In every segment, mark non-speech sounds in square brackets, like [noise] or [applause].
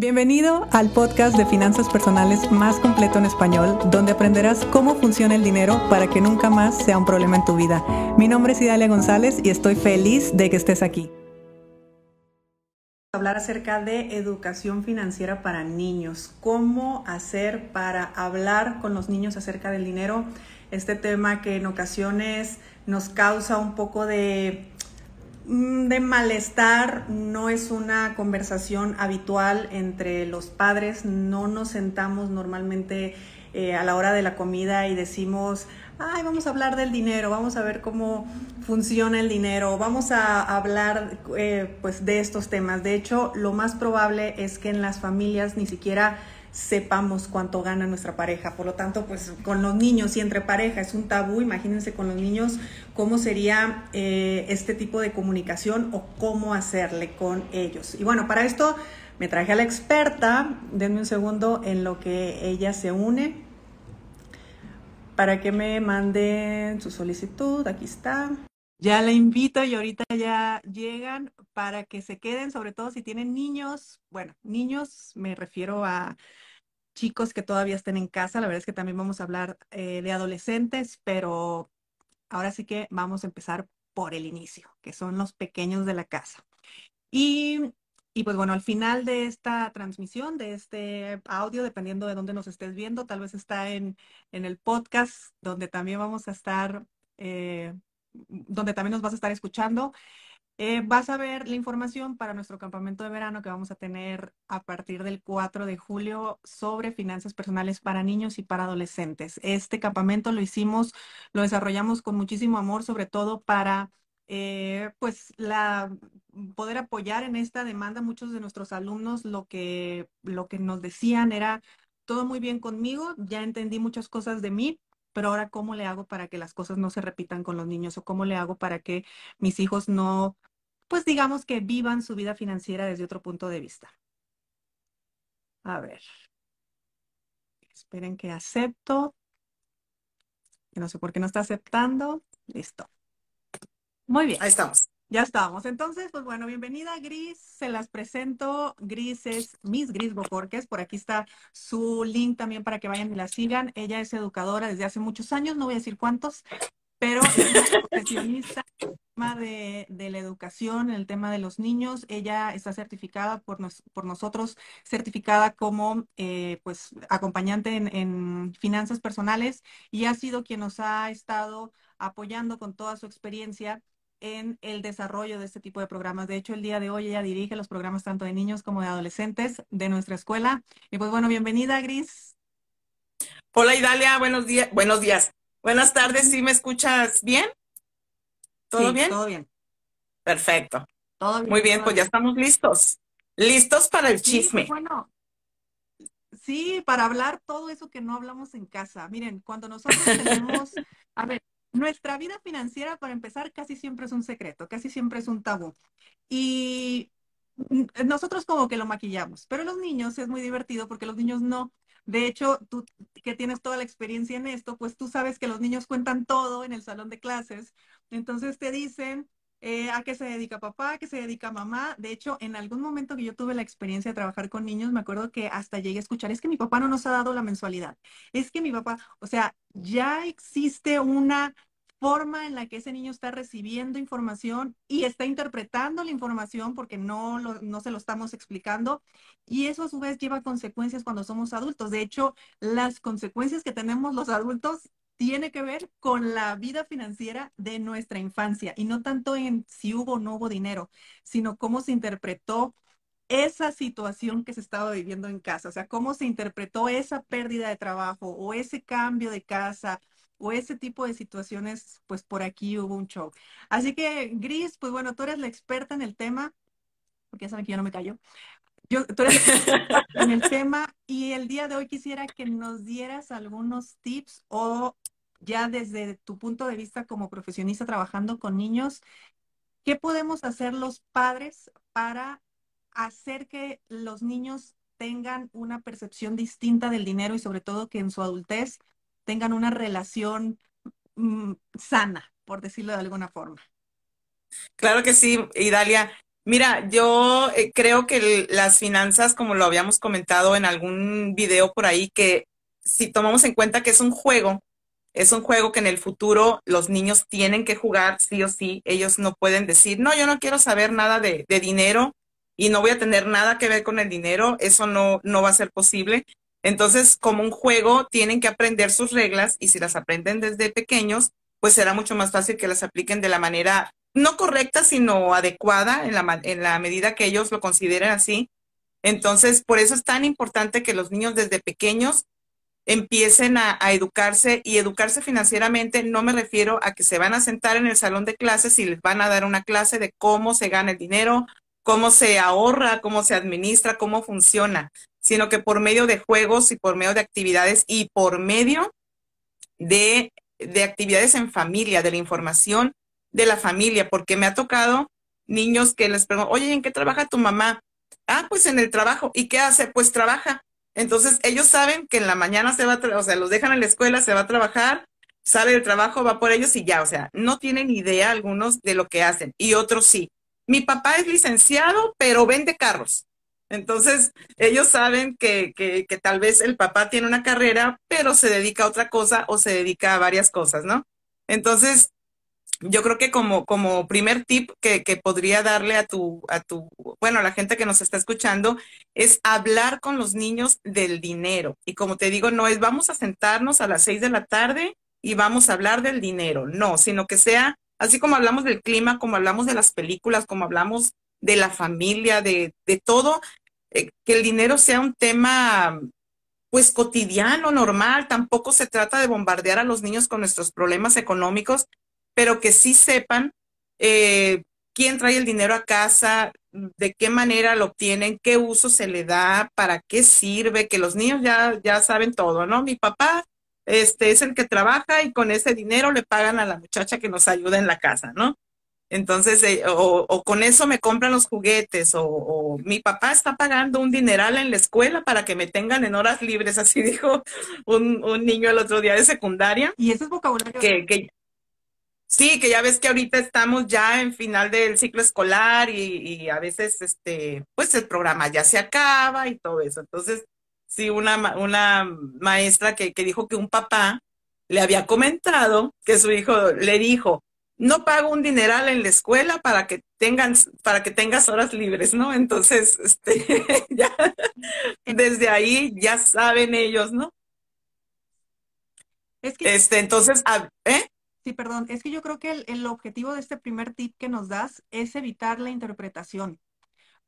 Bienvenido al podcast de finanzas personales más completo en español, donde aprenderás cómo funciona el dinero para que nunca más sea un problema en tu vida. Mi nombre es Idalia González y estoy feliz de que estés aquí. Hablar acerca de educación financiera para niños, cómo hacer para hablar con los niños acerca del dinero, este tema que en ocasiones nos causa un poco de de malestar, no es una conversación habitual entre los padres, no nos sentamos normalmente eh, a la hora de la comida y decimos, ay, vamos a hablar del dinero, vamos a ver cómo funciona el dinero, vamos a hablar eh, pues de estos temas. De hecho, lo más probable es que en las familias ni siquiera sepamos cuánto gana nuestra pareja. Por lo tanto, pues con los niños y entre pareja es un tabú, imagínense con los niños cómo sería eh, este tipo de comunicación o cómo hacerle con ellos. Y bueno, para esto me traje a la experta, denme un segundo en lo que ella se une para que me manden su solicitud, aquí está. Ya la invito y ahorita ya llegan para que se queden, sobre todo si tienen niños. Bueno, niños me refiero a chicos que todavía estén en casa. La verdad es que también vamos a hablar eh, de adolescentes, pero ahora sí que vamos a empezar por el inicio, que son los pequeños de la casa. Y, y pues bueno, al final de esta transmisión, de este audio, dependiendo de dónde nos estés viendo, tal vez está en, en el podcast, donde también vamos a estar eh, donde también nos vas a estar escuchando. Eh, vas a ver la información para nuestro campamento de verano que vamos a tener a partir del 4 de julio sobre finanzas personales para niños y para adolescentes. Este campamento lo hicimos, lo desarrollamos con muchísimo amor, sobre todo para eh, pues la poder apoyar en esta demanda. Muchos de nuestros alumnos lo que, lo que nos decían era todo muy bien conmigo, ya entendí muchas cosas de mí, pero ahora cómo le hago para que las cosas no se repitan con los niños o cómo le hago para que mis hijos no, pues digamos que vivan su vida financiera desde otro punto de vista. A ver. Esperen que acepto. No sé por qué no está aceptando. Listo. Muy bien. Ahí estamos. Ya estamos. Entonces, pues bueno, bienvenida Gris. Se las presento. Gris es Miss Gris Bocorques. Por aquí está su link también para que vayan y la sigan. Ella es educadora desde hace muchos años, no voy a decir cuántos, pero es [laughs] profesionista en el tema de, la educación, en el tema de los niños. Ella está certificada por, por nosotros, certificada como eh, pues acompañante en, en finanzas personales y ha sido quien nos ha estado apoyando con toda su experiencia en el desarrollo de este tipo de programas. De hecho, el día de hoy ella dirige los programas tanto de niños como de adolescentes de nuestra escuela. Y pues bueno, bienvenida, Gris. Hola, Idalia, buenos días, buenos días. Buenas tardes, ¿sí me escuchas bien? ¿Todo bien? Todo bien. Perfecto. Todo bien, Muy bien, pues ya estamos listos. Listos para el chisme. bueno, sí, para hablar todo eso que no hablamos en casa. Miren, cuando nosotros [laughs] tenemos, a ver, nuestra vida financiera, para empezar, casi siempre es un secreto, casi siempre es un tabú. Y nosotros como que lo maquillamos, pero los niños es muy divertido porque los niños no. De hecho, tú que tienes toda la experiencia en esto, pues tú sabes que los niños cuentan todo en el salón de clases. Entonces te dicen eh, a qué se dedica papá, a qué se dedica mamá. De hecho, en algún momento que yo tuve la experiencia de trabajar con niños, me acuerdo que hasta llegué a escuchar, es que mi papá no nos ha dado la mensualidad. Es que mi papá, o sea, ya existe una forma en la que ese niño está recibiendo información y está interpretando la información porque no, no se lo estamos explicando. Y eso a su vez lleva consecuencias cuando somos adultos. De hecho, las consecuencias que tenemos los adultos tiene que ver con la vida financiera de nuestra infancia y no tanto en si hubo o no hubo dinero, sino cómo se interpretó esa situación que se estaba viviendo en casa, o sea, cómo se interpretó esa pérdida de trabajo o ese cambio de casa o ese tipo de situaciones, pues por aquí hubo un show. Así que, Gris, pues bueno, tú eres la experta en el tema, porque ya saben que yo no me callo. Yo, tú eres en el [laughs] tema y el día de hoy quisiera que nos dieras algunos tips o ya desde tu punto de vista como profesionista trabajando con niños, ¿qué podemos hacer los padres para hacer que los niños tengan una percepción distinta del dinero y sobre todo que en su adultez tengan una relación mm, sana, por decirlo de alguna forma? Claro que sí, Idalia. Mira, yo eh, creo que las finanzas, como lo habíamos comentado en algún video por ahí, que si tomamos en cuenta que es un juego, es un juego que en el futuro los niños tienen que jugar sí o sí. Ellos no pueden decir, no, yo no quiero saber nada de, dinero y no voy a tener nada que ver con el dinero. Eso no, no va a ser posible. Entonces, como un juego, tienen que aprender sus reglas y si las aprenden desde pequeños, pues será mucho más fácil que las apliquen de la manera no correcta, sino adecuada en la, en la medida que ellos lo consideren así. Entonces, por eso es tan importante que los niños desde pequeños empiecen a, educarse y educarse financieramente. No me refiero a que se van a sentar en el salón de clases y les van a dar una clase de cómo se gana el dinero, cómo se ahorra, cómo se administra, cómo funciona, sino que por medio de juegos y por medio de actividades y por medio de, de actividades en familia, de la información de la familia, porque me ha tocado niños que les pregunto, oye, ¿en qué trabaja tu mamá? Ah, pues en el trabajo. ¿Y qué hace? Pues trabaja. Entonces, ellos saben que en la mañana se va a, o sea, los dejan en la escuela, se va a trabajar, sale del trabajo, va por ellos y ya, o sea, no tienen idea algunos de lo que hacen y otros sí. Mi papá es licenciado, pero vende carros. Entonces, ellos saben que, que, que tal vez el papá tiene una carrera, pero se dedica a otra cosa o se dedica a varias cosas, ¿no? Entonces, yo creo que como, como primer tip que, que, podría darle a tu, a tu, bueno, a la gente que nos está escuchando, es hablar con los niños del dinero. Y como te digo, no es vamos a sentarnos a las seis de la tarde y vamos a hablar del dinero. No, sino que sea, así como hablamos del clima, como hablamos de las películas, como hablamos de la familia, de, de todo, eh, que el dinero sea un tema pues cotidiano, normal. Tampoco se trata de bombardear a los niños con nuestros problemas económicos, pero que sí sepan eh, quién trae el dinero a casa, de qué manera lo obtienen, qué uso se le da, para qué sirve, que los niños ya, ya saben todo, ¿no? Mi papá este, es el que trabaja y con ese dinero le pagan a la muchacha que nos ayuda en la casa, ¿no? Entonces, eh, o, con eso me compran los juguetes, o, mi papá está pagando un dineral en la escuela para que me tengan en horas libres, [laughs] así dijo un, un niño el otro día de secundaria. Y ese es vocabulario. Que, que, Sí, que ya ves que ahorita estamos ya en final del ciclo escolar y, a veces, este, pues el programa ya se acaba y todo eso. Entonces, sí, una, una maestra que, que dijo que un papá le había comentado que su hijo le dijo, no pago un dineral en la escuela para que tengan, para que tengas horas libres, ¿no? Entonces, este, [laughs] ya, desde ahí ya saben ellos, ¿no? Es que... Este, entonces, ¿eh? Sí, perdón, es que yo creo que el, objetivo de este primer tip que nos das es evitar la interpretación,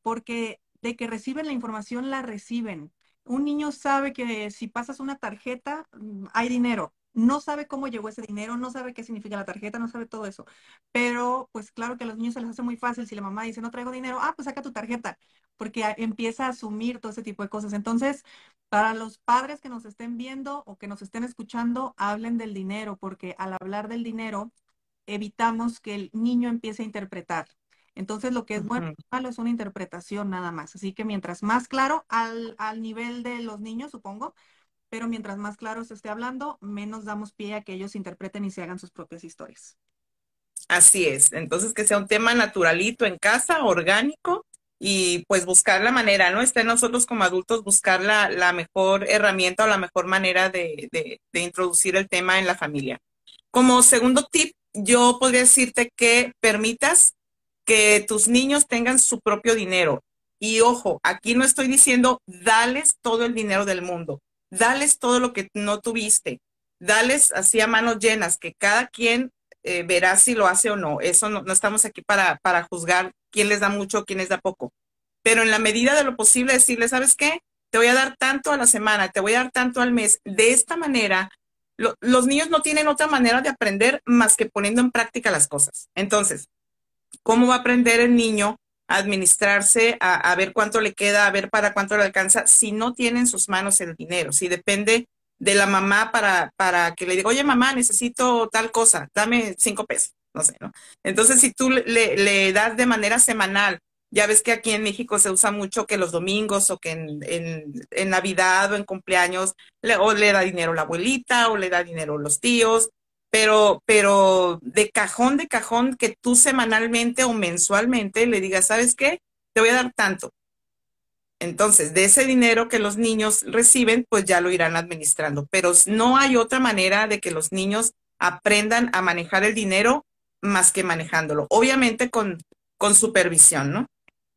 porque de que reciben la información, la reciben. Un niño sabe que si pasas una tarjeta, mm, hay dinero. No sabe cómo llegó ese dinero, no sabe qué significa la tarjeta, no sabe todo eso. Pero, pues claro que a los niños se les hace muy fácil si la mamá dice, no traigo dinero, ah, pues saca tu tarjeta, porque empieza a asumir todo ese tipo de cosas. Entonces, para los padres que nos estén viendo o que nos estén escuchando, hablen del dinero, porque al hablar del dinero evitamos que el niño empiece a interpretar. Entonces, lo que es bueno o malo es una interpretación nada más. Así que mientras más claro, al, al, nivel de los niños, supongo, pero mientras más claro se esté hablando, menos damos pie a que ellos interpreten y se hagan sus propias historias. Así es. Entonces, que sea un tema naturalito en casa, orgánico, y pues buscar la manera, ¿no? Está en nosotros como adultos buscar la, la mejor herramienta o la mejor manera de, de, de, introducir el tema en la familia. Como segundo tip, yo podría decirte que permitas que tus niños tengan su propio dinero. Y ojo, aquí no estoy diciendo dales todo el dinero del mundo, dales todo lo que no tuviste, dales así a manos llenas, que cada quien eh, verá si lo hace o no. Eso no, estamos aquí para, para juzgar quién les da mucho, quién les da poco. Pero en la medida de lo posible decirle, ¿sabes qué? Te voy a dar tanto a la semana, te voy a dar tanto al mes. De esta manera, los niños no tienen otra manera de aprender más que poniendo en práctica las cosas. Entonces, ¿cómo va a aprender el niño a administrarse, a, a ver cuánto le queda, a ver para cuánto le alcanza, si no tiene en sus manos el dinero? Si depende de la mamá para, para que le diga, oye mamá, necesito tal cosa, dame cinco pesos no sé, ¿no? Entonces, si tú le, le, das de manera semanal, ya ves que aquí en México se usa mucho que los domingos o que en, en, en Navidad o en cumpleaños le, o le da dinero la abuelita o le da dinero los tíos. pero, pero de cajón, de cajón, que tú semanalmente o mensualmente le digas, ¿sabes qué? Te voy a dar tanto. Entonces, de ese dinero que los niños reciben, pues ya lo irán administrando. Pero no hay otra manera de que los niños aprendan a manejar el dinero más que manejándolo. Obviamente con, con supervisión, ¿no?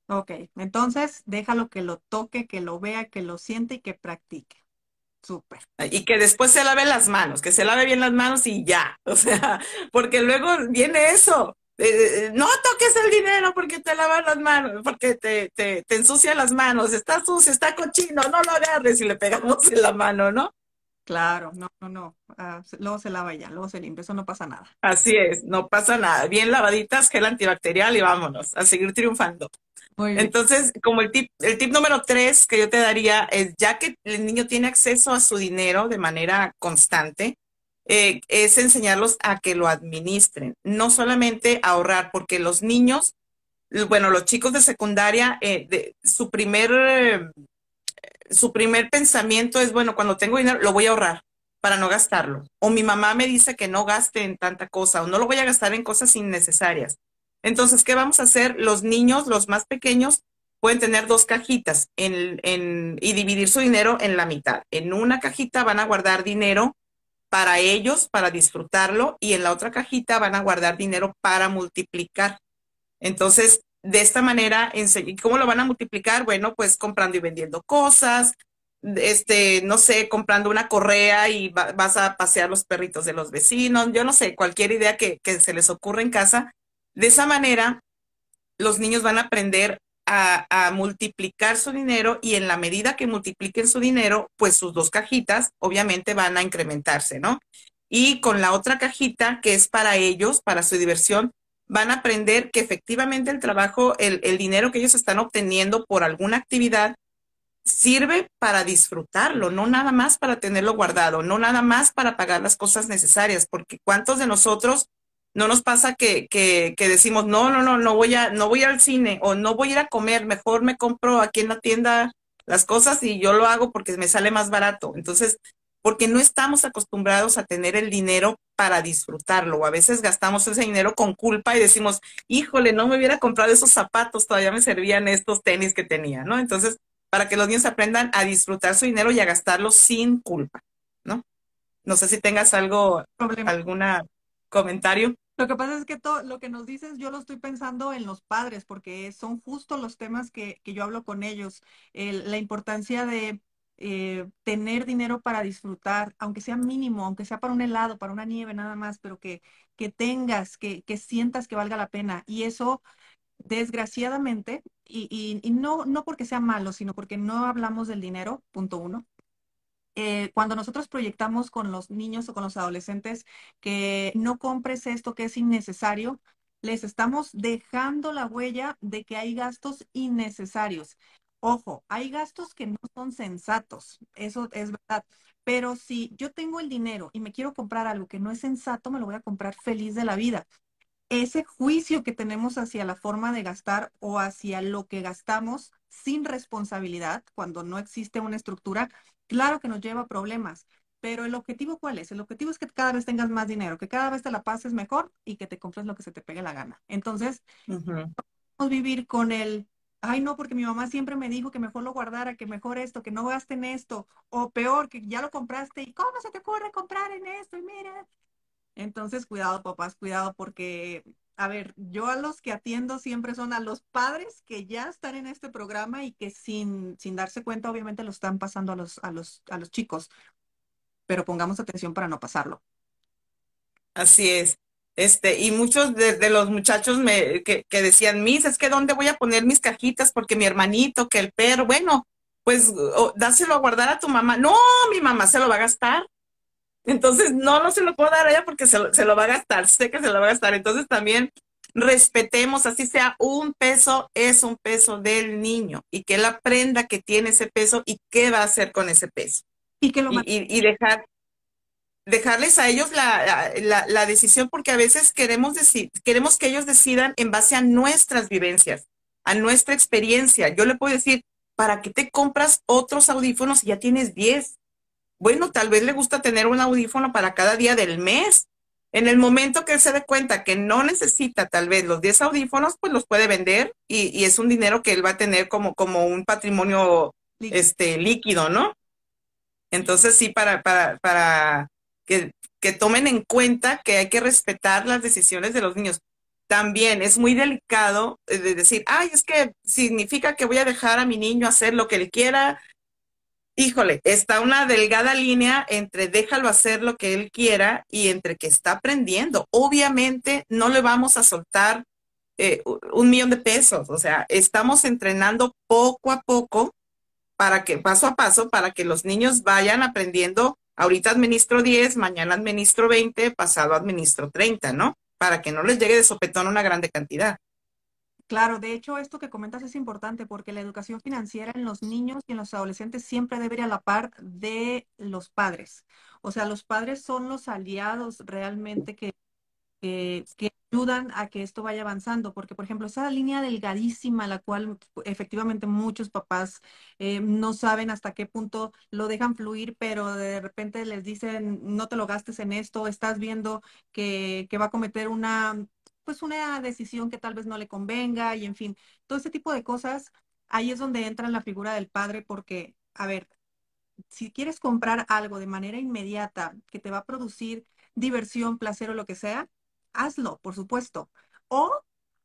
Ok, entonces déjalo que lo toque, que lo vea, que lo siente y que practique. Súper. Y que después se lave las manos, que se lave bien las manos y ya. [laughs] O sea, porque luego viene eso. No toques el dinero porque te lavas las manos, porque te, te, te ensucia las manos, está sucio, está cochino, no lo agarres y le pegamos en la mano, ¿no? Claro, no, no, no. Ah, luego se lava ya, luego se limpia, eso no pasa nada. Así es, no pasa nada. Bien lavaditas, gel antibacterial y vámonos a seguir triunfando. Entonces, como el tip, el tip número tres que yo te daría es, ya que el niño tiene acceso a su dinero de manera constante, eh, es enseñarlos a que lo administren, no solamente ahorrar, porque los niños, bueno, los chicos de secundaria, eh, su primer su primer pensamiento es, bueno, cuando tengo dinero, lo voy a ahorrar para no gastarlo. O mi mamá me dice que no gaste en tanta cosa o no lo voy a gastar en cosas innecesarias. Entonces, ¿qué vamos a hacer? Los niños, los más pequeños, pueden tener dos cajitas en, y dividir su dinero en la mitad. En una cajita van a guardar dinero para ellos, para disfrutarlo, y en la otra cajita van a guardar dinero para multiplicar. Entonces, de esta manera, ¿cómo lo van a multiplicar? Bueno, pues comprando y vendiendo cosas, este, no sé, comprando una correa y vas a pasear los perritos de los vecinos, yo no sé, cualquier idea que, se les ocurra en casa. De esa manera, los niños van a aprender a, multiplicar su dinero y en la medida que multipliquen su dinero, pues sus dos cajitas obviamente van a incrementarse, ¿no? Y con la otra cajita que es para ellos, para su diversión, van a aprender que efectivamente el trabajo, el, dinero que ellos están obteniendo por alguna actividad, sirve para disfrutarlo, no nada más para tenerlo guardado, no nada más para pagar las cosas necesarias, porque cuántos de nosotros no nos pasa que, que, que decimos, no, no, no, no voy a, no voy al cine o no voy a ir a comer, mejor me compro aquí en la tienda las cosas y yo lo hago porque me sale más barato. Entonces, porque no estamos acostumbrados a tener el dinero para disfrutarlo. O a veces gastamos ese dinero con culpa y decimos, híjole, no me hubiera comprado esos zapatos, todavía me servían estos tenis que tenía, ¿no? Entonces, para que los niños aprendan a disfrutar su dinero y a gastarlo sin culpa, ¿no? No sé si tengas algo, algún comentario. Lo que pasa es que todo lo que nos dices, yo lo estoy pensando en los padres, porque son justo los temas que, yo hablo con ellos. la importancia de eh, tener dinero para disfrutar, aunque sea mínimo, aunque sea para un helado, para una nieve nada más, pero que, que tengas, que, que sientas que valga la pena. Y eso, desgraciadamente, y, y, no, no porque sea malo, sino porque no hablamos del dinero, punto uno. Eh, cuando nosotros proyectamos con los niños o con los adolescentes que no compres esto que es innecesario, les estamos dejando la huella de que hay gastos innecesarios. Ojo, hay gastos que no son sensatos, eso es verdad. Pero si yo tengo el dinero y me quiero comprar algo que no es sensato, me lo voy a comprar feliz de la vida. Ese juicio que tenemos hacia la forma de gastar o hacia lo que gastamos sin responsabilidad, cuando no existe una estructura, claro que nos lleva a problemas. Pero el objetivo, ¿cuál es? El objetivo es que cada vez tengas más dinero, que cada vez te la pases mejor y que te compres lo que se te pegue la gana. Entonces, vamos a vivir con el ay no, porque mi mamá siempre me dijo que mejor lo guardara, que mejor esto, que no gasten esto, o peor, que ya lo compraste y cómo se te ocurre comprar en esto y mira. Entonces, cuidado, papás, cuidado, porque, a ver, yo a los que atiendo siempre son a los padres que ya están en este programa y que sin, sin darse cuenta, obviamente, lo están pasando a los, a los, a los chicos. Pero pongamos atención para no pasarlo. Así es. Este, y muchos de, los muchachos me, que, decían, Mis, es que ¿dónde voy a poner mis cajitas? Porque mi hermanito, que el perro, bueno, pues dáselo a guardar a tu mamá. No, mi mamá se lo va a gastar. Entonces, no, no se lo puedo dar a ella porque se lo, se lo va a gastar, sé que se lo va a gastar. Entonces, también respetemos, así sea un peso, es un peso del niño y que él aprenda que tiene ese peso y qué va a hacer con ese peso. Y, que lo y dejar, dejarles a ellos la, la, decisión porque a veces queremos, queremos que ellos decidan en base a nuestras vivencias, a nuestra experiencia. Yo le puedo decir, ¿para qué te compras otros audífonos si ya tienes 10? Bueno, tal vez le gusta tener un audífono para cada día del mes. En el momento que él se dé cuenta que no necesita tal vez los 10 audífonos, pues los puede vender y, es un dinero que él va a tener como, como un patrimonio líquido. este, líquido, ¿no? Entonces sí, para, para, para que, que tomen en cuenta que hay que respetar las decisiones de los niños. También es muy delicado eh, de decir, ay, es que significa que voy a dejar a mi niño hacer lo que él quiera, híjole, está una delgada línea entre déjalo hacer lo que él quiera y entre que está aprendiendo. Obviamente no le vamos a soltar eh, un millón de pesos, o sea, estamos entrenando poco a poco para que, paso a paso, para que los niños vayan aprendiendo. Ahorita administro 10, mañana administro 20, pasado administro 30, ¿no? Para que no les llegue de sopetón una grande cantidad. Claro, de hecho, esto que comentas es importante porque la educación financiera en los niños y en los adolescentes siempre debe ir a la par de los padres. O sea, los padres son los aliados realmente que, que, ayudan a que esto vaya avanzando, porque, por ejemplo, esa línea delgadísima, la cual efectivamente muchos papás eh, no saben hasta qué punto lo dejan fluir, pero de repente les dicen, no te lo gastes en esto, estás viendo que, que va a cometer una pues una decisión que tal vez no le convenga y en fin, todo ese tipo de cosas, ahí es donde entra la figura del padre porque, a ver, si quieres comprar algo de manera inmediata que te va a producir diversión, placer o lo que sea, hazlo, por supuesto. O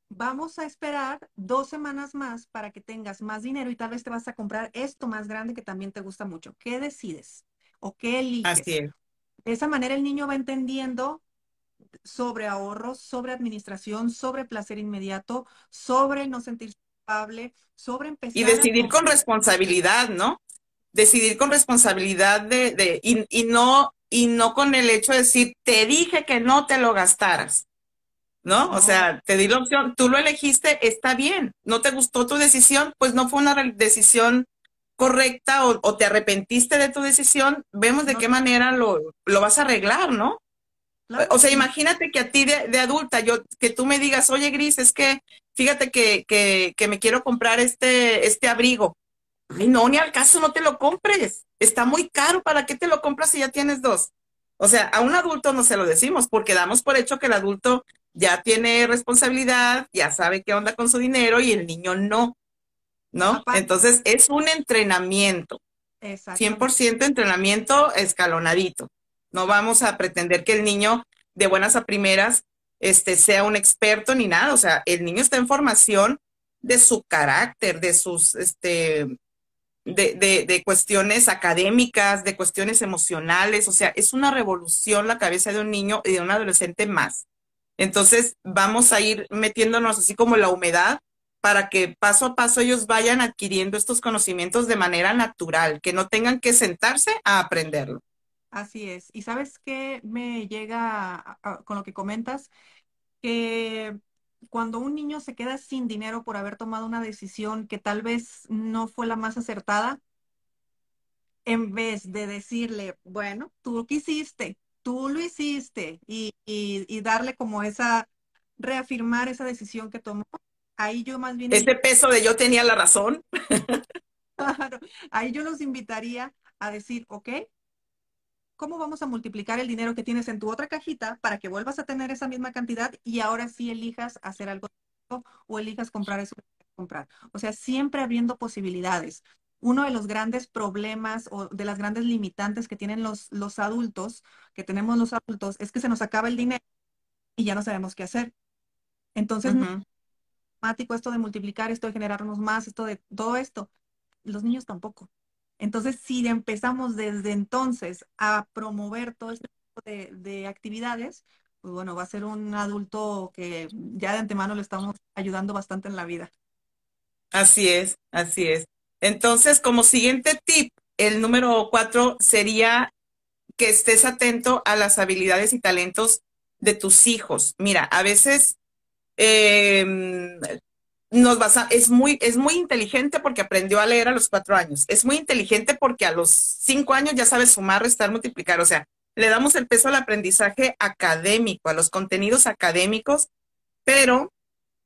vamos a esperar dos semanas más para que tengas más dinero y tal vez te vas a comprar esto más grande que también te gusta mucho. ¿Qué decides? ¿O qué eliges? Así es. De esa manera el niño va entendiendo sobre ahorros, sobre administración, sobre placer inmediato, sobre no sentirse culpable, sobre empezar. Y decidir con responsabilidad, ¿no? Decidir con responsabilidad de, de y, y, no, y no con el hecho de decir, te dije que no te lo gastaras. ¿No? O sea, te di la opción, tú lo elegiste, está bien. ¿No te gustó tu decisión? Pues no fue una decisión correcta o, o te arrepentiste de tu decisión. Vemos de qué manera lo, lo vas a arreglar, ¿no? O sea, imagínate que a ti de, adulta, yo, que tú me digas, oye, Gris, es que fíjate que, que, que, me quiero comprar este, este abrigo. Ay, no, ni al caso no te lo compres. Está muy caro. ¿Para qué te lo compras si ya tienes dos? O sea, a un adulto no se lo decimos porque damos por hecho que el adulto ya tiene responsabilidad, ya sabe qué onda con su dinero y el niño no. ¿No? Entonces es un entrenamiento. 100% entrenamiento escalonadito. No vamos a pretender que el niño de buenas a primeras este, sea un experto ni nada. O sea, el niño está en formación de su carácter, de sus, este, de, de, de, cuestiones académicas, de cuestiones emocionales. O sea, es una revolución la cabeza de un niño y de un adolescente más. Entonces, vamos a ir metiéndonos así como la humedad para que paso a paso ellos vayan adquiriendo estos conocimientos de manera natural, que no tengan que sentarse a aprenderlo. Así es. ¿Y sabes qué me llega con lo que comentas? Que cuando un niño se queda sin dinero por haber tomado una decisión que tal vez no fue la más acertada, en vez de decirle, bueno, tú lo quisiste, tú lo hiciste, y, y, darle como esa, reafirmar esa decisión que tomó, ahí yo más bien... Este peso de yo tenía la razón. [laughs] Claro, ahí yo los invitaría a decir, ok, ¿cómo vamos a multiplicar el dinero que tienes en tu otra cajita para que vuelvas a tener esa misma cantidad y ahora sí elijas hacer algo o elijas comprar eso que comprar? O sea, siempre abriendo posibilidades. Uno de los grandes problemas o de las grandes limitantes que tienen los, los adultos, que tenemos los adultos, es que se nos acaba el dinero y ya no sabemos qué hacer. Entonces, no automático esto de multiplicar, esto de generarnos más, esto de todo esto. Los niños tampoco. Entonces, si empezamos desde entonces a promover todo este tipo de, actividades, pues bueno, va a ser un adulto que ya de antemano le estamos ayudando bastante en la vida. Así es, así es. Entonces, como siguiente tip, el número cuatro sería que estés atento a las habilidades y talentos de tus hijos. Mira, a veces eh, nos basa, es muy, es muy inteligente porque aprendió a leer a los cuatro años. Es muy inteligente porque a los cinco años ya sabe sumar, restar, multiplicar. O sea, le damos el peso al aprendizaje académico, a los contenidos académicos, pero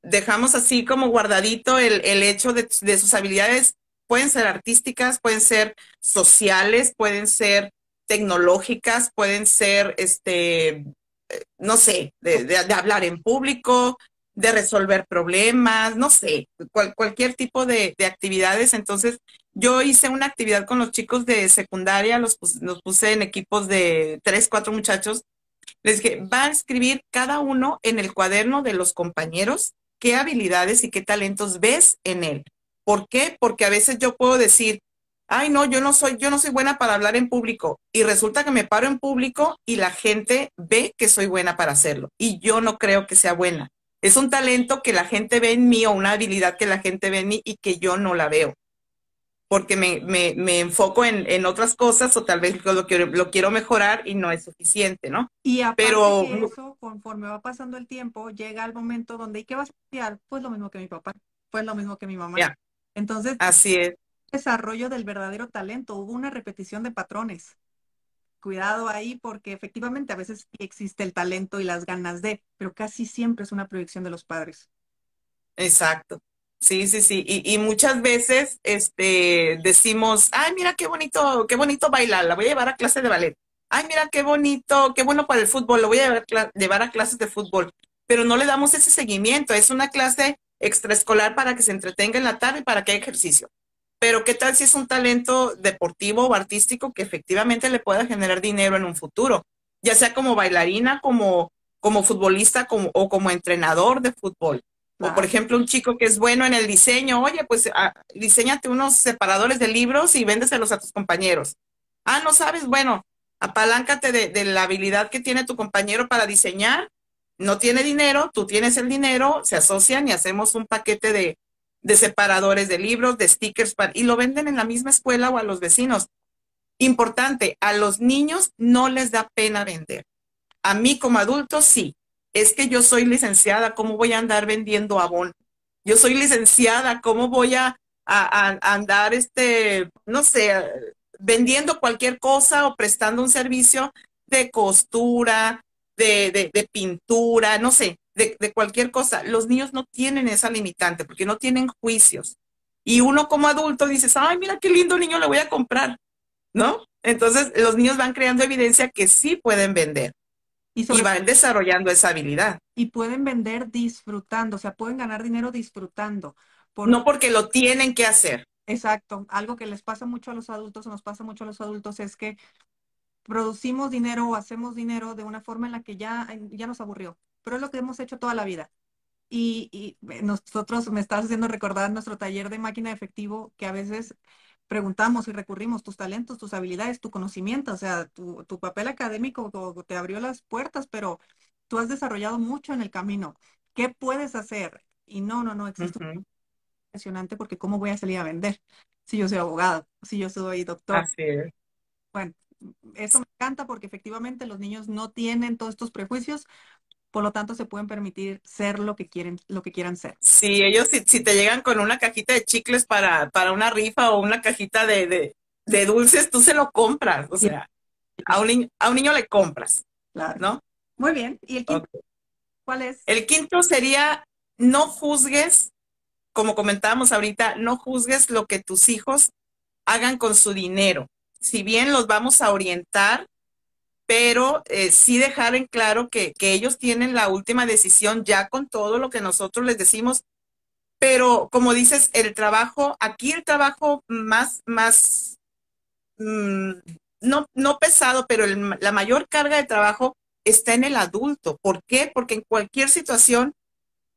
dejamos así como guardadito el, el hecho de, de sus habilidades. Pueden ser artísticas, pueden ser sociales, pueden ser tecnológicas, pueden ser este eh, no sé, de, hablar en público, de resolver problemas, no sé, cualquier tipo de, actividades. Entonces, yo hice una actividad con los chicos de secundaria, los, los puse en equipos de tres, cuatro muchachos. Les dije, va a escribir cada uno en el cuaderno de los compañeros qué habilidades y qué talentos ves en él. ¿Por qué? Porque a veces yo puedo decir, ay, no, yo no soy, yo no soy buena para hablar en público. Y resulta que me paro en público y la gente ve que soy buena para hacerlo. Y yo no creo que sea buena. Es un talento que la gente ve en mí o una habilidad que la gente ve en mí y que yo no la veo. Porque me, me, enfoco en, otras cosas o tal vez lo quiero, lo quiero mejorar y no es suficiente, ¿no? Y aparte Pero, de eso, conforme va pasando el tiempo, llega el momento donde, ¿y qué vas a estudiar? Pues lo mismo que mi papá, pues lo mismo que mi mamá. Entonces, así es desarrollo del verdadero talento, hubo una repetición de patrones. Cuidado ahí porque efectivamente a veces existe el talento y las ganas de, pero casi siempre es una proyección de los padres. Exacto. Sí, sí, sí. Y, muchas veces este, decimos, ay, mira qué bonito, qué bonito bailar, la voy a llevar a clase de ballet. Ay, mira qué bonito, qué bueno para el fútbol, lo voy a llevar, llevar a clases de fútbol. Pero no le damos ese seguimiento, es una clase extraescolar para que se entretenga en la tarde y para que haya ejercicio. Pero ¿qué tal si es un talento deportivo o artístico que efectivamente le pueda generar dinero en un futuro? Ya sea como bailarina, como, como futbolista como, o como entrenador de fútbol. O por ejemplo, un chico que es bueno en el diseño, oye, pues ah, diseñate unos separadores de libros y véndeselos a tus compañeros. Ah, no sabes, bueno, apaláncate de, de la habilidad que tiene tu compañero para diseñar. No tiene dinero, tú tienes el dinero, se asocian y hacemos un paquete de, de separadores de libros, de stickers, y lo venden en la misma escuela o a los vecinos. Importante, a los niños no les da pena vender. A mí como adulto sí. Es que yo soy licenciada, ¿cómo voy a andar vendiendo abón? Yo soy licenciada, ¿cómo voy a, andar, este, no sé, vendiendo cualquier cosa o prestando un servicio de costura, de, de pintura, no sé de, cualquier cosa. Los niños no tienen esa limitante porque no tienen juicios. Y uno como adulto dices, ay, mira qué lindo niño le voy a comprar, ¿no? Entonces los niños van creando evidencia que sí pueden vender. Y, van desarrollando esa habilidad. Y pueden vender disfrutando, o sea, pueden ganar dinero disfrutando. No porque lo tienen que hacer. Exacto. Algo que les pasa mucho a los adultos o nos pasa mucho a los adultos es que producimos dinero o hacemos dinero de una forma en la que ya, ya nos aburrió pero es lo que hemos hecho toda la vida. Y, nosotros, me estás haciendo recordar nuestro taller de máquina de efectivo, que a veces preguntamos y recurrimos tus talentos, tus habilidades, tu conocimiento, o sea, tu, papel académico te abrió las puertas, pero tú has desarrollado mucho en el camino. ¿Qué puedes hacer? Y no, no, no existe impresionante porque ¿cómo voy a salir a vender si yo soy abogado, si yo soy doctor? Así es. Bueno, eso me encanta porque efectivamente los niños no tienen todos estos prejuicios, por lo tanto se pueden permitir ser lo que quieren, lo que quieran ser. Sí, ellos si, si te llegan con una cajita de chicles para, para una rifa o una cajita de, dulces, tú se lo compras, o sea, a un, niño, a un niño le compras, claro. ¿no? Muy bien, ¿y el quinto? ¿Cuál es? El quinto sería, no juzgues, como comentábamos ahorita, no juzgues lo que tus hijos hagan con su dinero. Si bien los vamos a orientar, pero eh, sí dejar en claro que, ellos tienen la última decisión ya con todo lo que nosotros les decimos. Pero como dices, el trabajo, aquí el trabajo más, más, mm, no, no pesado, pero la mayor carga de trabajo está en el adulto. ¿Por qué? Porque en cualquier situación,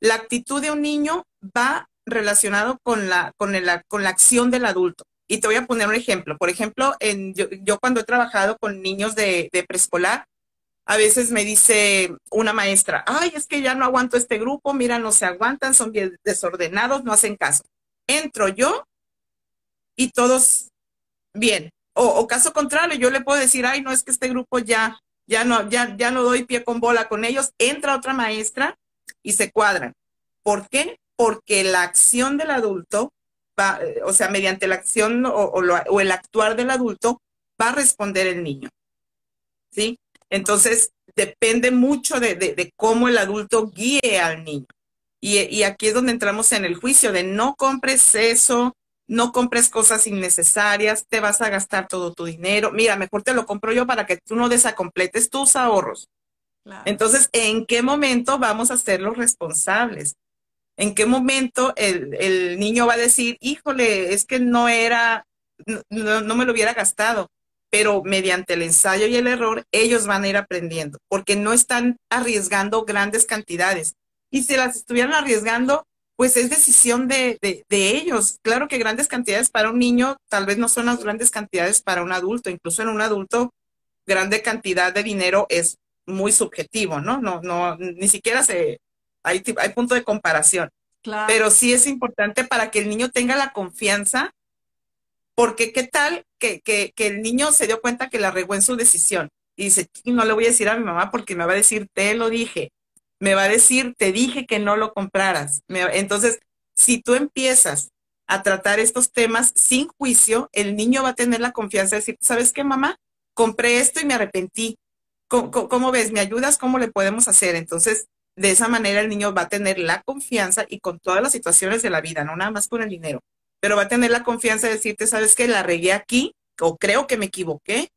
la actitud de un niño va relacionado con la, con con la acción del adulto. Y te voy a poner un ejemplo. Por ejemplo, en, yo, cuando he trabajado con niños de, preescolar, a veces me dice una maestra, ay, es que ya no aguanto este grupo, mira, no se aguantan, son bien desordenados, no hacen caso. Entro yo y todos bien. O, caso contrario, yo le puedo decir, ay, no, es que este grupo ya, ya no, ya, ya no doy pie con bola con ellos. Entra otra maestra y se cuadran. ¿Por qué? Porque la acción del adulto o sea, mediante la acción o, el actuar del adulto, va a responder el niño. ¿Sí? Entonces, depende mucho de, cómo el adulto guíe al niño. Y, aquí es donde entramos en el juicio de no compres eso, no compres cosas innecesarias, te vas a gastar todo tu dinero. Mira, mejor te lo compro yo para que tú no desacompletes tus ahorros. Entonces, ¿en qué momento vamos a ser los responsables? ¿En qué momento el, niño va a decir, híjole, es que no era, no, me lo hubiera gastado? Pero mediante el ensayo y el error, ellos van a ir aprendiendo, porque no están arriesgando grandes cantidades. Y si las estuvieran arriesgando, pues es decisión de, de, ellos. Claro que grandes cantidades para un niño tal vez no son las grandes cantidades para un adulto. Incluso en un adulto, grande cantidad de dinero es muy subjetivo, ¿no? No, no, ni siquiera se, hay, hay punto de comparación. Pero sí es importante para que el niño tenga la confianza, porque qué tal que, que, que, el niño se dio cuenta que la regó en su decisión y dice, no le voy a decir a mi mamá porque me va a decir, te lo dije, me va a decir, te dije que no lo compraras. entonces, si tú empiezas a tratar estos temas sin juicio, el niño va a tener la confianza de decir, ¿sabes qué, mamá? Compré esto y me arrepentí. cómo ves? ¿Me ayudas? ¿Cómo le podemos hacer? Entonces, de esa manera el niño va a tener la confianza y con todas las situaciones de la vida, no nada más con el dinero, pero va a tener la confianza de decirte, sabes que la regué aquí o creo que me equivoqué.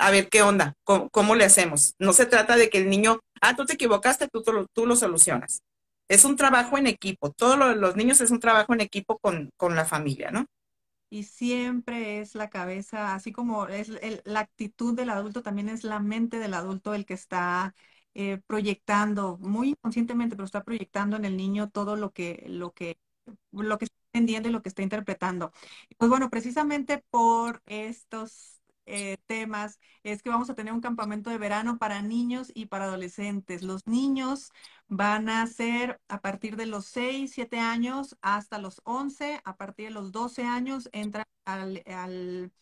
A ver qué onda, ¿Cómo, le hacemos. No se trata de que el niño, ah, tú te equivocaste, tú, tú, lo solucionas. Es un trabajo en equipo. Todos los niños es un trabajo en equipo con, con la familia, ¿no? y siempre es la cabeza, así como es la actitud del adulto, también es la mente del adulto el que está eh, proyectando muy inconscientemente, pero está proyectando en el niño todo lo que, lo que, lo que está entendiendo y lo que está interpretando. Pues bueno, precisamente por estos eh, temas es que vamos a tener un campamento de verano para niños y para adolescentes. Los niños van a ser a partir de los 6, 7 años hasta los 11, a partir de los 12 años entran al, al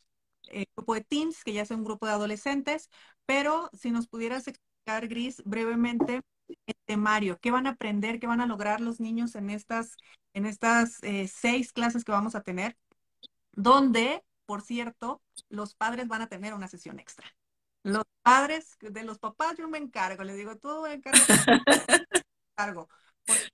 eh, grupo de teens, que ya es un grupo de adolescentes, pero si nos pudieras explicar Gris, brevemente el temario. ¿Qué van a aprender? ¿Qué van a lograr los niños en estas, en estas eh, seis clases que vamos a tener? Donde, por cierto, los padres van a tener una sesión extra. Los padres, de los papás yo me encargo, les digo, tú encargo. encargo. [laughs]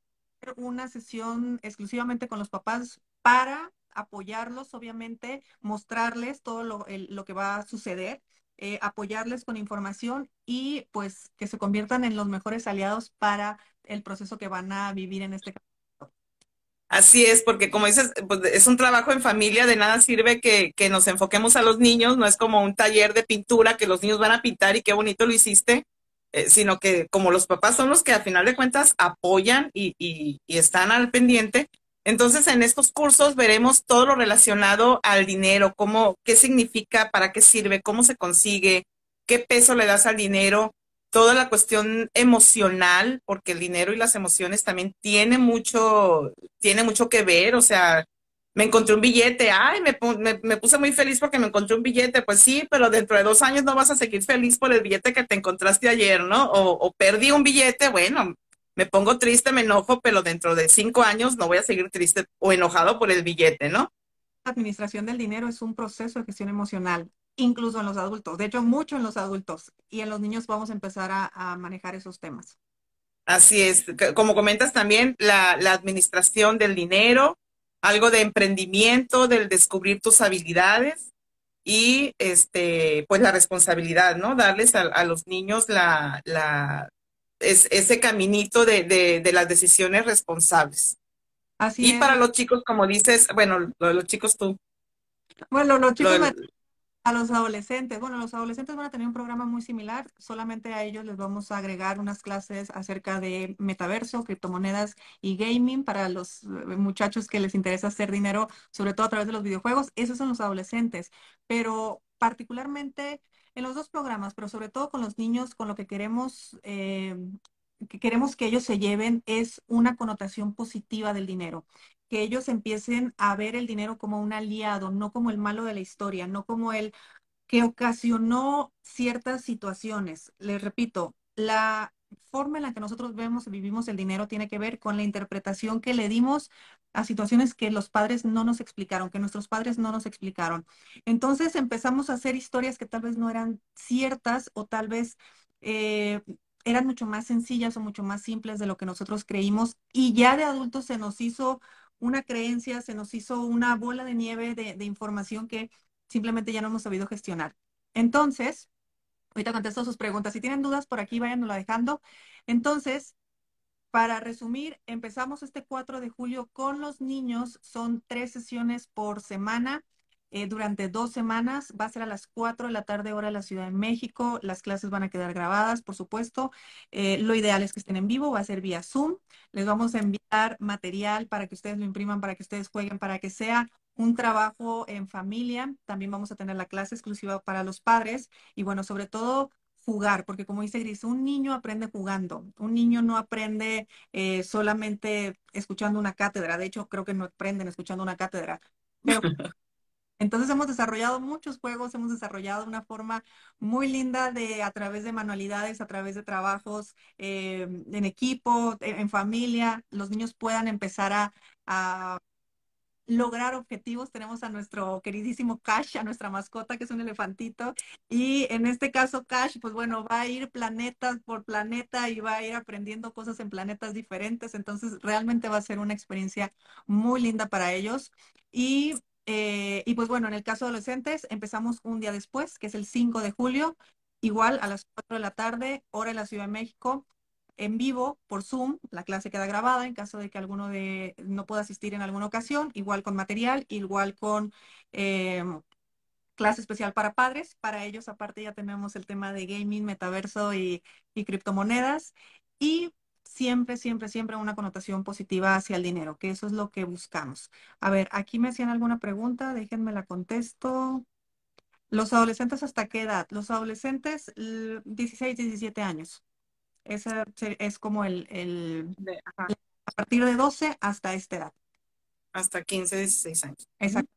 Una sesión exclusivamente con los papás para apoyarlos, obviamente, mostrarles todo lo, lo que va a suceder eh, apoyarles con información y pues que se conviertan en los mejores aliados para el proceso que van a vivir en este caso. Así es, porque como dices, pues es un trabajo en familia, de nada sirve que, nos enfoquemos a los niños, no es como un taller de pintura que los niños van a pintar y qué bonito lo hiciste, eh, sino que como los papás son los que al final de cuentas apoyan y, y están al pendiente, entonces, en estos cursos veremos todo lo relacionado al dinero, cómo, qué significa, para qué sirve, cómo se consigue, qué peso le das al dinero, toda la cuestión emocional, porque el dinero y las emociones también tiene mucho, tiene mucho que ver, o sea, me encontré un billete, ay, me, me, puse muy feliz porque me encontré un billete, pues sí, pero dentro de dos años no vas a seguir feliz por el billete que te encontraste ayer, ¿no? O, o perdí un billete, bueno, me pongo triste, me enojo, pero dentro de cinco años no voy a seguir triste o enojado por el billete, ¿no? La administración del dinero es un proceso de gestión emocional, incluso en los adultos, de hecho mucho en los adultos, y en los niños vamos a empezar a, manejar esos temas. Así es, como comentas también, la, administración del dinero, algo de emprendimiento, del descubrir tus habilidades y este, pues la responsabilidad, ¿no? Darles a, los niños la, la, es, ese caminito de, de, las decisiones responsables. Así y para los chicos, como dices, bueno, los chicos tú. Bueno, los chicos a los adolescentes. Bueno, los adolescentes van a tener un programa muy similar, solamente a ellos les vamos a agregar unas clases acerca de metaverso, criptomonedas y gaming para los eh, muchachos que les interesa hacer dinero, sobre todo a través de los videojuegos. Esos son los adolescentes, pero particularmente en los dos programas, pero sobre todo con los niños, con lo que queremos, eh, que queremos que ellos se lleven es una connotación positiva del dinero, que ellos empiecen a ver el dinero como un aliado, no como el malo de la historia, no como el que ocasionó ciertas situaciones. Les repito, la forma en la que nosotros vemos y vivimos el dinero tiene que ver con la interpretación que le dimos a situaciones que los padres no nos explicaron, que nuestros padres no nos explicaron. Entonces empezamos a hacer historias que tal vez no eran ciertas o tal vez eh, eran mucho más sencillas o mucho más simples de lo que nosotros creímos y ya de adultos se nos hizo una creencia, se nos hizo una bola de nieve de, de información que simplemente ya no hemos sabido gestionar. Entonces, Ahorita contesto sus preguntas. Si tienen dudas por aquí, váyanlo dejando. Entonces, para resumir, empezamos este 4 de julio con los niños. Son tres sesiones por semana. Eh, durante dos semanas. Va a ser a las 4 de la tarde hora de la Ciudad de México. Las clases van a quedar grabadas, por supuesto. Eh, lo ideal es que estén en vivo, va a ser vía Zoom. Les vamos a enviar material para que ustedes lo impriman, para que ustedes jueguen, para que sea un trabajo en familia. También vamos a tener la clase exclusiva para los padres y bueno, sobre todo jugar, porque como dice Gris, un niño aprende jugando, un niño no aprende eh, solamente escuchando una cátedra, de hecho creo que no aprenden escuchando una cátedra, pero [laughs] entonces hemos desarrollado muchos juegos, hemos desarrollado una forma muy linda de a través de manualidades, a través de trabajos eh, en equipo, en, familia, los niños puedan empezar a, a lograr objetivos. Tenemos a nuestro queridísimo Cash, a nuestra mascota, que es un elefantito. Y en este caso, Cash, pues bueno, va a ir planetas por planeta y va a ir aprendiendo cosas en planetas diferentes. Entonces, realmente va a ser una experiencia muy linda para ellos. Y, eh, y pues bueno, en el caso de adolescentes, empezamos un día después, que es el 5 de julio, igual a las 4 de la tarde, hora en la Ciudad de México en vivo por Zoom. La clase queda grabada en caso de que alguno de no pueda asistir en alguna ocasión, igual con material, igual con em, clase especial para padres. Para ellos, aparte, ya tenemos el tema de gaming, metaverso y, y criptomonedas. Y siempre, siempre, siempre una connotación positiva hacia el dinero, que eso es lo que buscamos. A ver, aquí me hacían alguna pregunta, déjenme la contesto. ¿Los adolescentes hasta qué edad? Los adolescentes, 16, 17 años. Ese es como el, el a partir de 12 hasta esta edad. Hasta 15, 16 años. Exacto.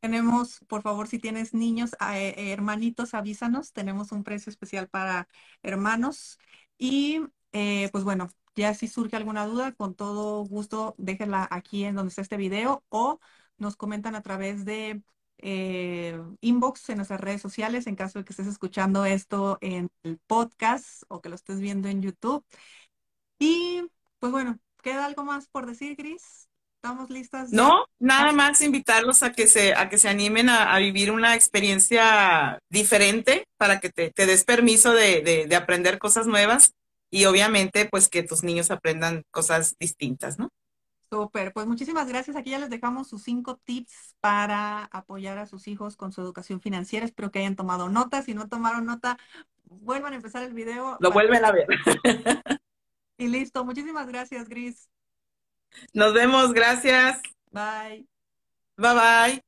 Tenemos, por favor, si tienes niños, eh, eh, hermanitos, avísanos. Tenemos un precio especial para hermanos. Y eh, pues bueno, ya si surge alguna duda, con todo gusto déjenla aquí en donde está este video o nos comentan a través de eh, inbox en nuestras redes sociales en caso de que estés escuchando esto en el podcast o que lo estés viendo en YouTube. Y pues bueno, ¿queda algo más por decir, Gris? ¿Estamos listas? No, nada más invitarlos a que se, a que se animen a, vivir una experiencia diferente para que te, des permiso de, de aprender cosas nuevas y obviamente pues que tus niños aprendan cosas distintas, ¿no? Súper, pues muchísimas gracias. Aquí ya les dejamos sus cinco tips para apoyar a sus hijos con su educación financiera. Espero que hayan tomado nota. Si no tomaron nota, vuelvan a empezar el video. Lo vuelven a ver. [laughs] Y listo. Muchísimas gracias, Gris. Nos vemos. Gracias. Bye. Bye bye.